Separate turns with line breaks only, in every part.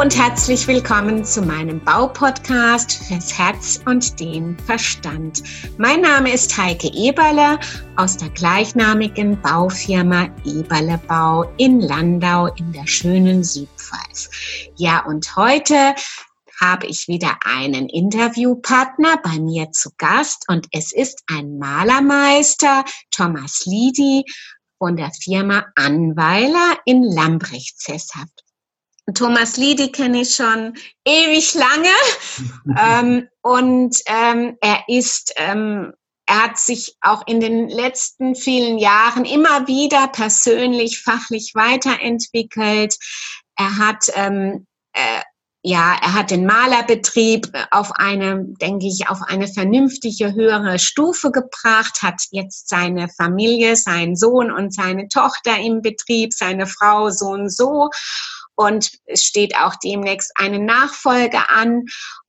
und herzlich willkommen zu meinem Baupodcast fürs Herz und den Verstand. Mein Name ist Heike Eberle aus der gleichnamigen Baufirma Eberle Bau in Landau in der schönen Südpfalz. Ja, und heute habe ich wieder einen Interviewpartner bei mir zu Gast und es ist ein Malermeister, Thomas Lidi von der Firma Anweiler in Lambrecht sesshaft. Thomas Liedi kenne ich schon ewig lange ähm, und ähm, er ist, ähm, er hat sich auch in den letzten vielen Jahren immer wieder persönlich, fachlich weiterentwickelt. Er hat ähm, äh, ja, er hat den Malerbetrieb auf eine, denke ich, auf eine vernünftige höhere Stufe gebracht, hat jetzt seine Familie, seinen Sohn und seine Tochter im Betrieb, seine Frau so und so und es steht auch demnächst eine Nachfolge an.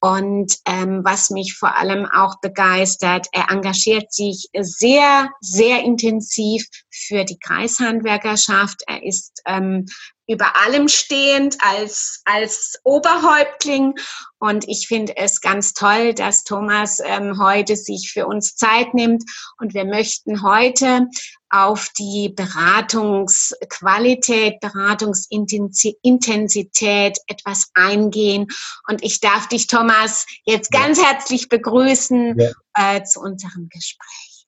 Und ähm, was mich vor allem auch begeistert, er engagiert sich sehr, sehr intensiv für die Kreishandwerkerschaft. Er ist ähm, über allem stehend als, als Oberhäuptling. Und ich finde es ganz toll, dass Thomas ähm, heute sich für uns Zeit nimmt. Und wir möchten heute auf die Beratungsqualität, Beratungsintensität etwas eingehen. Und ich darf dich, Thomas, jetzt ganz ja. herzlich begrüßen ja. äh, zu unserem Gespräch.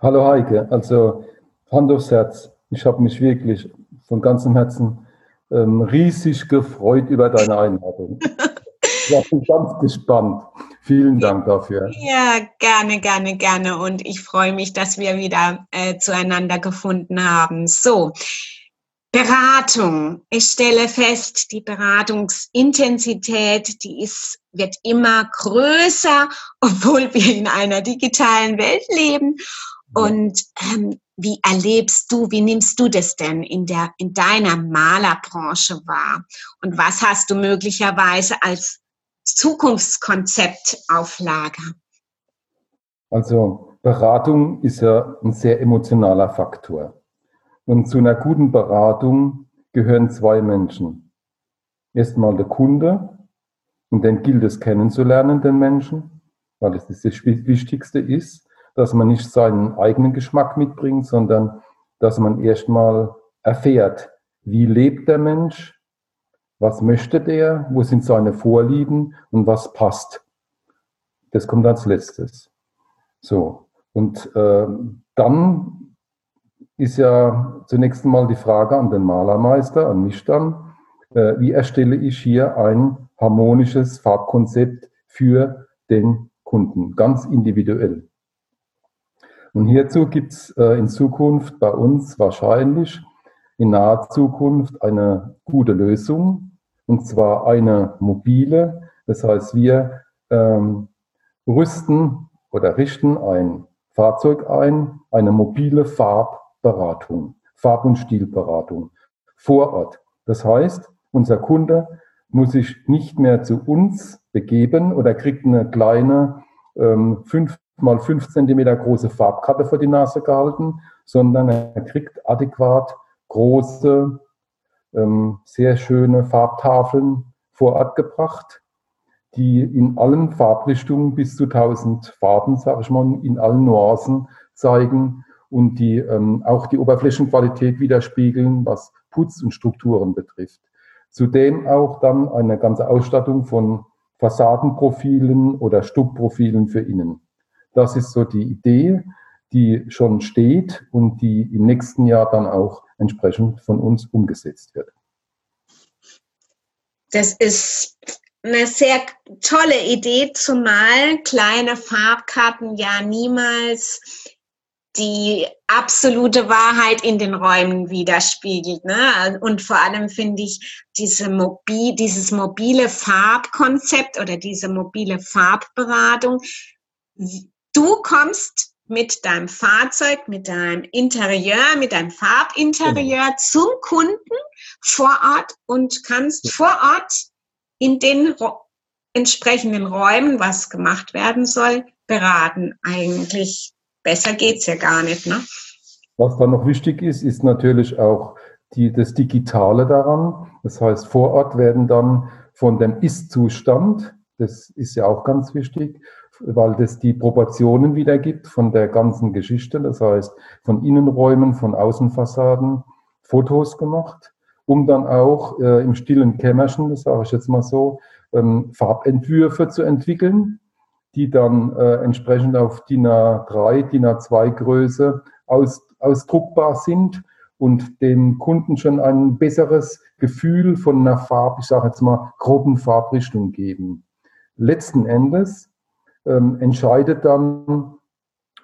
Hallo Heike, also Hand aufs Herz. Ich habe mich wirklich von ganzem Herzen ähm, riesig gefreut über deine Einladung. ich bin ganz gespannt. Vielen Dank dafür.
Ja, gerne, gerne, gerne. Und ich freue mich, dass wir wieder äh, zueinander gefunden haben. So, Beratung. Ich stelle fest, die Beratungsintensität, die ist, wird immer größer, obwohl wir in einer digitalen Welt leben. Und ähm, wie erlebst du, wie nimmst du das denn in, der, in deiner Malerbranche wahr? Und was hast du möglicherweise als Zukunftskonzept auf Lager?
Also Beratung ist ja ein sehr emotionaler Faktor. Und zu einer guten Beratung gehören zwei Menschen. Erstmal der Kunde, und den gilt es kennenzulernen, den Menschen, weil es das, das Wichtigste ist, dass man nicht seinen eigenen Geschmack mitbringt, sondern dass man erstmal erfährt, wie lebt der Mensch, was möchte der? Wo sind seine Vorlieben? Und was passt? Das kommt als letztes. So. Und äh, dann ist ja zunächst einmal die Frage an den Malermeister, an mich dann, äh, wie erstelle ich hier ein harmonisches Farbkonzept für den Kunden, ganz individuell. Und hierzu gibt es äh, in Zukunft bei uns wahrscheinlich in naher Zukunft eine gute Lösung, und zwar eine mobile. Das heißt, wir ähm, rüsten oder richten ein Fahrzeug ein, eine mobile Farbberatung, Farb- und Stilberatung vor Ort. Das heißt, unser Kunde muss sich nicht mehr zu uns begeben oder kriegt eine kleine ähm, 5 mal 5 Zentimeter große Farbkarte vor die Nase gehalten, sondern er kriegt adäquat große ähm, sehr schöne Farbtafeln vor Ort gebracht, die in allen Farbrichtungen bis zu 1000 Farben, sage ich mal, in allen Nuancen zeigen und die ähm, auch die Oberflächenqualität widerspiegeln, was Putz und Strukturen betrifft. Zudem auch dann eine ganze Ausstattung von Fassadenprofilen oder Stuckprofilen für innen. Das ist so die Idee, die schon steht und die im nächsten Jahr dann auch entsprechend von uns umgesetzt wird.
Das ist eine sehr tolle Idee, zumal kleine Farbkarten ja niemals die absolute Wahrheit in den Räumen widerspiegelt. Ne? Und vor allem finde ich diese mobil, dieses mobile Farbkonzept oder diese mobile Farbberatung. Du kommst mit deinem Fahrzeug, mit deinem Interieur, mit deinem Farbinterieur genau. zum Kunden vor Ort und kannst ja. vor Ort in den entsprechenden Räumen, was gemacht werden soll, beraten. Eigentlich besser geht's ja gar nicht, ne?
Was dann noch wichtig ist, ist natürlich auch die, das Digitale daran. Das heißt, vor Ort werden dann von dem Ist-Zustand, das ist ja auch ganz wichtig, weil das die Proportionen wiedergibt von der ganzen Geschichte. Das heißt, von Innenräumen, von Außenfassaden Fotos gemacht, um dann auch äh, im stillen Kämmerchen, das sage ich jetzt mal so, ähm, Farbentwürfe zu entwickeln, die dann äh, entsprechend auf DIN A3, DIN A2 Größe aus, ausdruckbar sind und dem Kunden schon ein besseres Gefühl von einer Farb, ich sage jetzt mal, groben Farbrichtung geben. Letzten Endes ähm, entscheidet dann,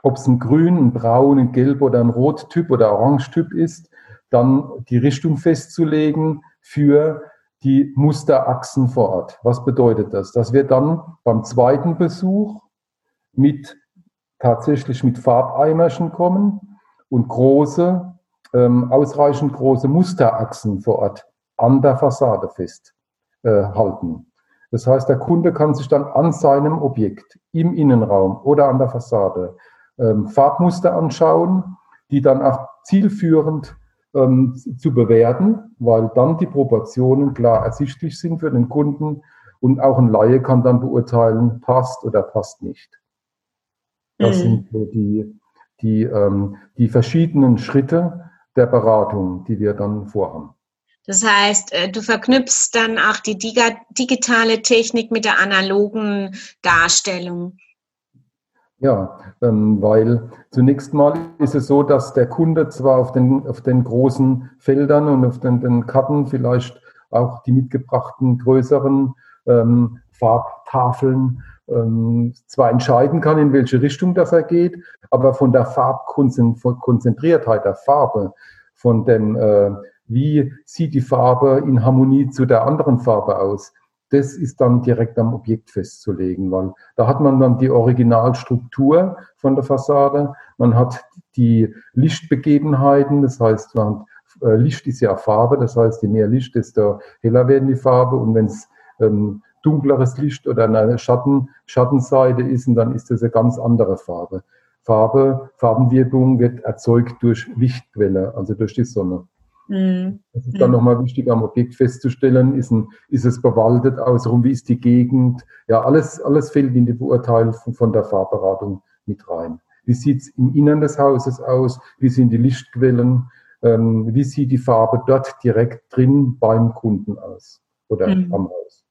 ob es ein Grün, ein Braun, ein Gelb oder ein Rottyp oder Orangetyp ist, dann die Richtung festzulegen für die Musterachsen vor Ort. Was bedeutet das? Dass wir dann beim zweiten Besuch mit tatsächlich mit Farbeimerchen kommen und große, ähm, ausreichend große Musterachsen vor Ort an der Fassade festhalten. Äh, das heißt, der Kunde kann sich dann an seinem Objekt im Innenraum oder an der Fassade ähm, Farbmuster anschauen, die dann auch zielführend ähm, zu bewerten, weil dann die Proportionen klar ersichtlich sind für den Kunden und auch ein Laie kann dann beurteilen, passt oder passt nicht. Das mhm. sind so die, die, ähm, die verschiedenen Schritte der Beratung, die wir dann vorhaben.
Das heißt, äh, du verknüpfst dann auch die digitale Technik mit der analogen Darstellung.
Ja, ähm, weil zunächst mal ist es so, dass der Kunde zwar auf den, auf den großen Feldern und auf den, den Karten vielleicht auch die mitgebrachten größeren ähm, Farbtafeln ähm, zwar entscheiden kann, in welche Richtung das er geht, aber von der Farbkonzentriertheit der Farbe, von dem äh, wie sieht die Farbe in Harmonie zu der anderen Farbe aus. Das ist dann direkt am Objekt festzulegen, weil da hat man dann die Originalstruktur von der Fassade, man hat die Lichtbegebenheiten, das heißt, man, äh, Licht ist ja Farbe, das heißt, je mehr Licht, desto heller werden die Farbe und wenn es ähm, dunkleres Licht oder eine Schatten, Schattenseite ist, dann ist das eine ganz andere Farbe. Farbe, Farbenwirkung wird erzeugt durch Lichtquelle, also durch die Sonne. Mhm. Das ist dann mhm. nochmal wichtig am Objekt festzustellen, ist, ein, ist es bewaldet außenrum, wie ist die Gegend. Ja, alles, alles fällt in die Beurteilung von der Farbberatung mit rein. Wie sieht es im Innern des Hauses aus? Wie sind die Lichtquellen? Ähm, wie sieht die Farbe dort direkt drin beim Kunden aus oder mhm. am Haus?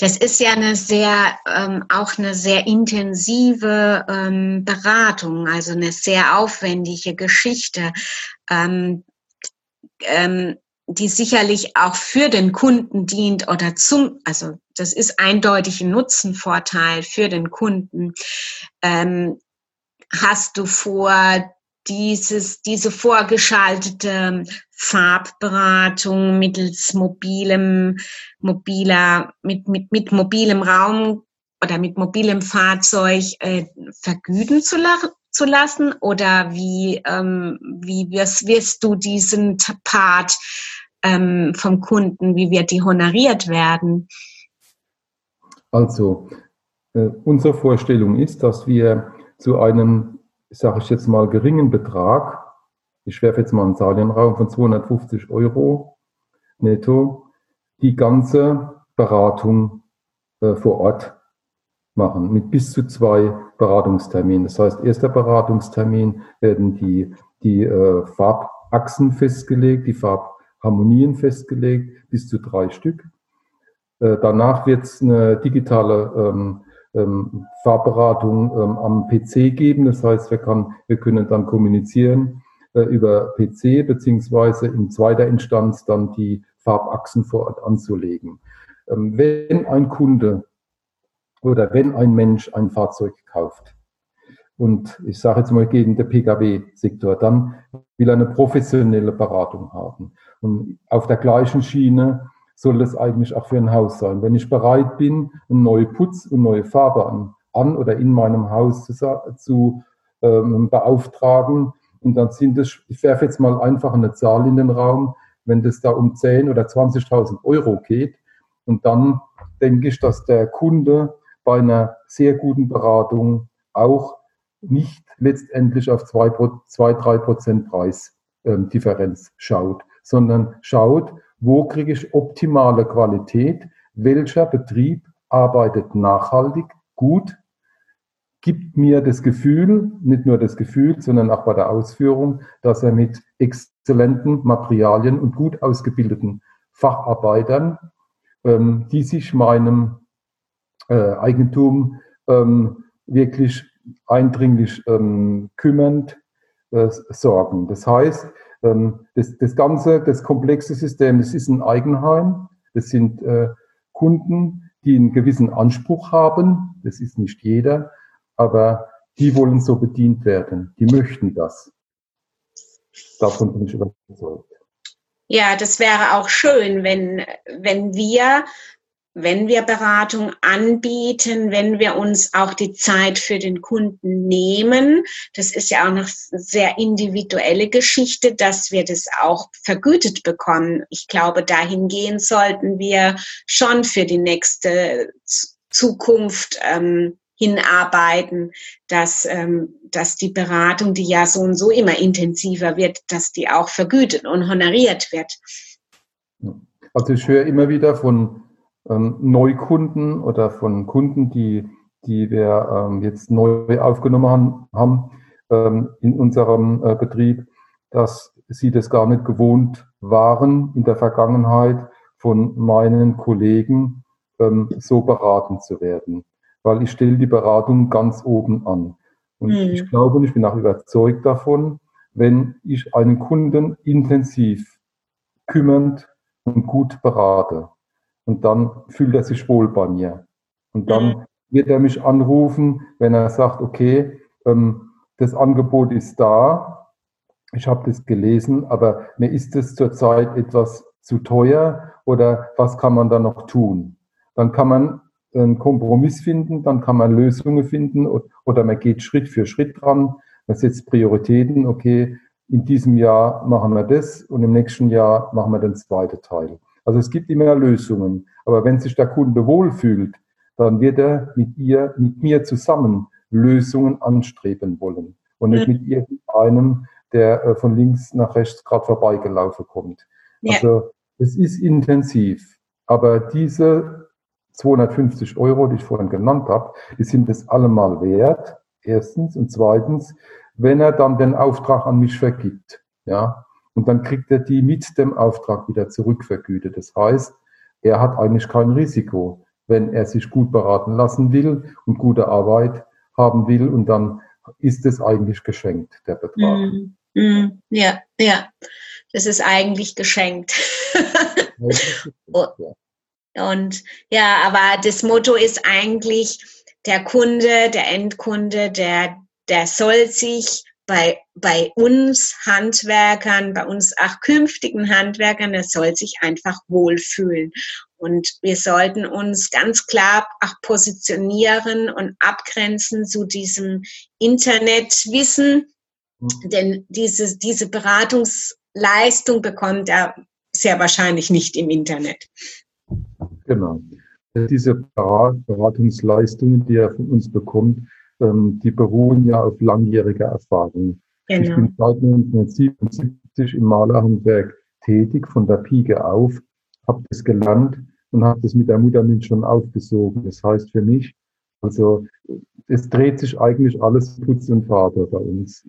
Das ist ja eine sehr, ähm, auch eine sehr intensive ähm, Beratung, also eine sehr aufwendige Geschichte. Ähm, ähm, die sicherlich auch für den Kunden dient oder zum, also das ist eindeutig ein Nutzenvorteil für den Kunden. Ähm, hast du vor, dieses, diese vorgeschaltete Farbberatung mittels mobilem, mobiler, mit, mit, mit mobilem Raum oder mit mobilem Fahrzeug äh, vergüten zu, zu lassen? Oder wie, ähm, wie wirst, wirst du diesen Part ähm, vom Kunden, wie wird die honoriert werden?
Also, äh, unsere Vorstellung ist, dass wir zu einem, sage ich jetzt mal, geringen Betrag, ich werfe jetzt mal einen Zahlenraum von 250 Euro netto, die ganze Beratung äh, vor Ort machen mit bis zu zwei Beratungsterminen. Das heißt, erster Beratungstermin werden die, die äh, Farbachsen festgelegt, die Farbharmonien festgelegt, bis zu drei Stück. Äh, danach wird es eine digitale ähm, ähm, Farbberatung ähm, am PC geben. Das heißt, wir, kann, wir können dann kommunizieren äh, über PC beziehungsweise in zweiter Instanz dann die Farbachsen vor Ort anzulegen. Ähm, wenn ein Kunde oder wenn ein Mensch ein Fahrzeug kauft und ich sage jetzt mal gegen den Pkw-Sektor, dann will er eine professionelle Beratung haben. Und auf der gleichen Schiene soll das eigentlich auch für ein Haus sein. Wenn ich bereit bin, einen neuen Putz und neue Farbe an, an oder in meinem Haus zu, zu ähm, beauftragen, und dann sind es, ich werfe jetzt mal einfach eine Zahl in den Raum, wenn das da um 10 oder 20.000 Euro geht, und dann denke ich, dass der Kunde bei einer sehr guten Beratung auch nicht letztendlich auf zwei, zwei drei Prozent Preisdifferenz schaut, sondern schaut, wo kriege ich optimale Qualität, welcher Betrieb arbeitet nachhaltig, gut, gibt mir das Gefühl, nicht nur das Gefühl, sondern auch bei der Ausführung, dass er mit exzellenten Materialien und gut ausgebildeten Facharbeitern, ähm, die sich meinem äh, Eigentum ähm, wirklich eindringlich ähm, kümmernd äh, sorgen. Das heißt, ähm, das, das ganze, das komplexe System, das ist ein Eigenheim, das sind äh, Kunden, die einen gewissen Anspruch haben, das ist nicht jeder, aber die wollen so bedient werden, die möchten das. Davon bin ich überzeugt.
Ja, das wäre auch schön, wenn, wenn wir wenn wir Beratung anbieten, wenn wir uns auch die Zeit für den Kunden nehmen. Das ist ja auch eine sehr individuelle Geschichte, dass wir das auch vergütet bekommen. Ich glaube, dahingehend sollten wir schon für die nächste Zukunft ähm, hinarbeiten, dass, ähm, dass die Beratung, die ja so und so immer intensiver wird, dass die auch vergütet und honoriert wird.
Also ich höre immer wieder von ähm, Neukunden oder von Kunden, die, die wir ähm, jetzt neu aufgenommen haben ähm, in unserem äh, Betrieb, dass sie das gar nicht gewohnt waren, in der Vergangenheit von meinen Kollegen ähm, so beraten zu werden. Weil ich stelle die Beratung ganz oben an. Und mhm. ich glaube und ich bin auch überzeugt davon, wenn ich einen Kunden intensiv kümmernd und gut berate, und dann fühlt er sich wohl bei mir. Und dann mhm. wird er mich anrufen, wenn er sagt, okay, ähm, das Angebot ist da, ich habe das gelesen, aber mir ist es zurzeit etwas zu teuer oder was kann man da noch tun? Dann kann man einen Kompromiss finden, dann kann man Lösungen finden oder man geht Schritt für Schritt dran, man setzt Prioritäten, okay, in diesem Jahr machen wir das und im nächsten Jahr machen wir den zweiten Teil. Also es gibt immer Lösungen. Aber wenn sich der Kunde wohlfühlt, dann wird er mit ihr, mit mir zusammen Lösungen anstreben wollen und nicht mit irgendeinem, der äh, von links nach rechts gerade vorbeigelaufen kommt. Ja. Also es ist intensiv, aber diese 250 Euro, die ich vorhin genannt habe, die sind es allemal wert. Erstens und zweitens, wenn er dann den Auftrag an mich vergibt, ja, und dann kriegt er die mit dem Auftrag wieder zurückvergütet. Das heißt, er hat eigentlich kein Risiko, wenn er sich gut beraten lassen will und gute Arbeit haben will und dann ist es eigentlich geschenkt, der Betrag.
Mm, mm, ja, ja, das ist eigentlich geschenkt. und ja, aber das Motto ist eigentlich, der Kunde, der Endkunde, der, der soll sich bei, bei uns Handwerkern, bei uns auch künftigen Handwerkern, er soll sich einfach wohlfühlen. Und wir sollten uns ganz klar auch positionieren und abgrenzen zu diesem Internetwissen, mhm. denn diese, diese Beratungsleistung bekommt er sehr wahrscheinlich nicht im Internet.
Genau. Diese Beratungsleistungen, die er von uns bekommt, ähm, die beruhen ja auf langjähriger Erfahrung. Genau. Ich bin seit 1977 im Malerhandwerk tätig, von der Pike auf, habe das gelernt und habe das mit der Muttermilch schon aufgesogen. Das heißt für mich, also es dreht sich eigentlich alles Putz und Farbe bei uns.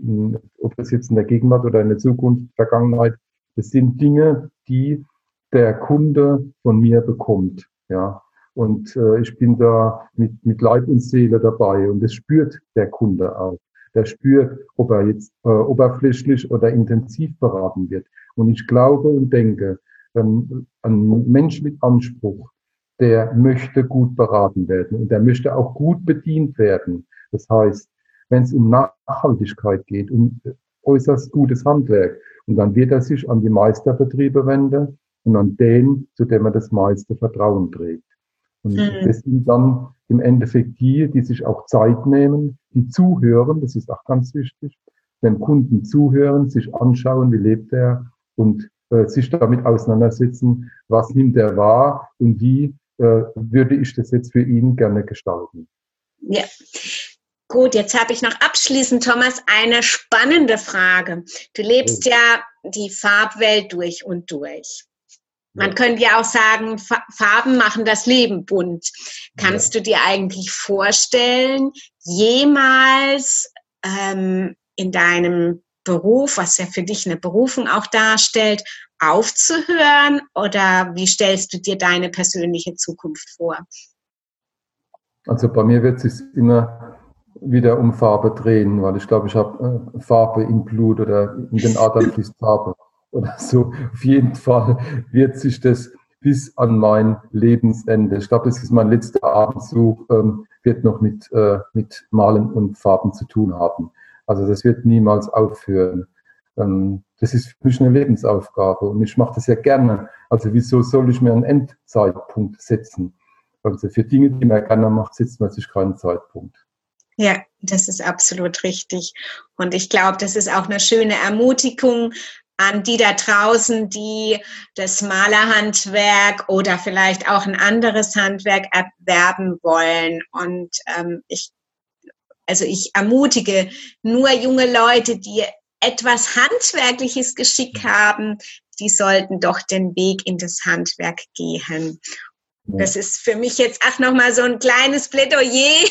Ob das jetzt in der Gegenwart oder in der Zukunft, Vergangenheit, das sind Dinge, die der Kunde von mir bekommt. Ja, und äh, ich bin da mit, mit Leib und Seele dabei und das spürt der Kunde auch. Der spürt, ob er jetzt äh, oberflächlich oder intensiv beraten wird. Und ich glaube und denke, ähm, ein Mensch mit Anspruch, der möchte gut beraten werden und der möchte auch gut bedient werden. Das heißt, wenn es um Nachhaltigkeit geht, um äußerst gutes Handwerk, und dann wird er sich an die Meisterbetriebe wenden und an den, zu dem er das meiste Vertrauen trägt. Und mhm. das sind dann im Endeffekt die, die sich auch Zeit nehmen, die zuhören, das ist auch ganz wichtig, wenn Kunden zuhören, sich anschauen, wie lebt er und äh, sich damit auseinandersetzen, was nimmt er wahr und wie äh, würde ich das jetzt für ihn gerne gestalten.
Ja. Gut, jetzt habe ich noch abschließend, Thomas, eine spannende Frage. Du lebst ja die Farbwelt durch und durch. Man ja. könnte ja auch sagen, Farben machen das Leben bunt. Kannst ja. du dir eigentlich vorstellen, jemals ähm, in deinem Beruf, was ja für dich eine Berufung auch darstellt, aufzuhören? Oder wie stellst du dir deine persönliche Zukunft vor?
Also bei mir wird es sich immer wieder um Farbe drehen, weil ich glaube, ich habe äh, Farbe im Blut oder in den Adern fließt Farbe oder so. Auf jeden Fall wird sich das bis an mein Lebensende. Ich glaube, das ist mein letzter Abendzug, ähm, wird noch mit, äh, mit Malen und Farben zu tun haben. Also das wird niemals aufhören. Ähm, das ist für mich eine Lebensaufgabe und ich mache das ja gerne. Also wieso soll ich mir einen Endzeitpunkt setzen? Also für Dinge, die man gerne macht, setzt man sich keinen Zeitpunkt.
Ja, das ist absolut richtig. Und ich glaube, das ist auch eine schöne Ermutigung an die da draußen, die das Malerhandwerk oder vielleicht auch ein anderes Handwerk erwerben wollen. Und ähm, ich, also ich ermutige nur junge Leute, die etwas handwerkliches Geschick haben, die sollten doch den Weg in das Handwerk gehen. Das ist für mich jetzt auch nochmal so ein kleines Plädoyer.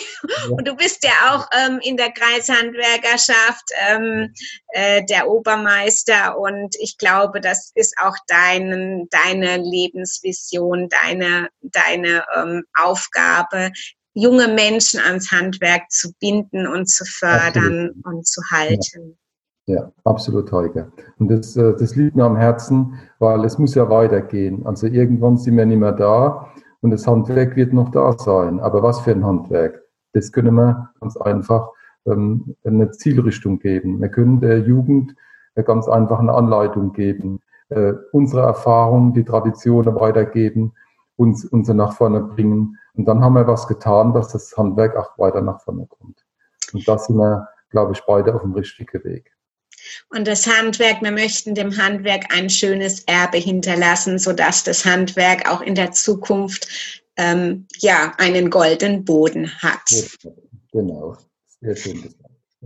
Und du bist ja auch ähm, in der Kreishandwerkerschaft ähm, äh, der Obermeister. Und ich glaube, das ist auch dein, deine Lebensvision, deine, deine ähm, Aufgabe, junge Menschen ans Handwerk zu binden und zu fördern absolut. und zu halten.
Ja. ja, absolut, Heike. Und das, äh, das liegt mir am Herzen, weil es muss ja weitergehen. Also irgendwann sind wir nicht mehr da und das Handwerk wird noch da sein. Aber was für ein Handwerk? Das können wir ganz einfach ähm, eine Zielrichtung geben. Wir können der Jugend ganz einfach eine Anleitung geben, äh, unsere Erfahrungen, die Traditionen weitergeben, uns, uns nach vorne bringen. Und dann haben wir was getan, dass das Handwerk auch weiter nach vorne kommt. Und da sind wir, glaube ich, beide auf dem richtigen Weg.
Und das Handwerk, wir möchten dem Handwerk ein schönes Erbe hinterlassen, sodass das Handwerk auch in der Zukunft ähm, ja, einen goldenen Boden hat.
Genau, sehr schön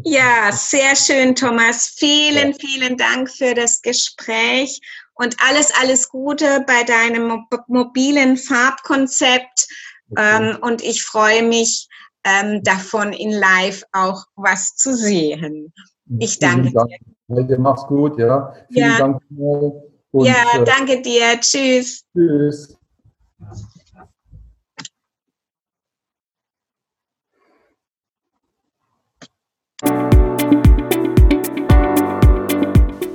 Ja, sehr schön, Thomas. Vielen, ja. vielen Dank für das Gespräch und alles, alles Gute bei deinem mobilen Farbkonzept. Okay. Ähm, und ich freue mich, ähm, davon in live auch was zu sehen. Ich danke
Dank. dir. Mach's gut, ja.
Vielen ja. Dank. Und, ja, äh, danke dir. Tschüss. Tschüss.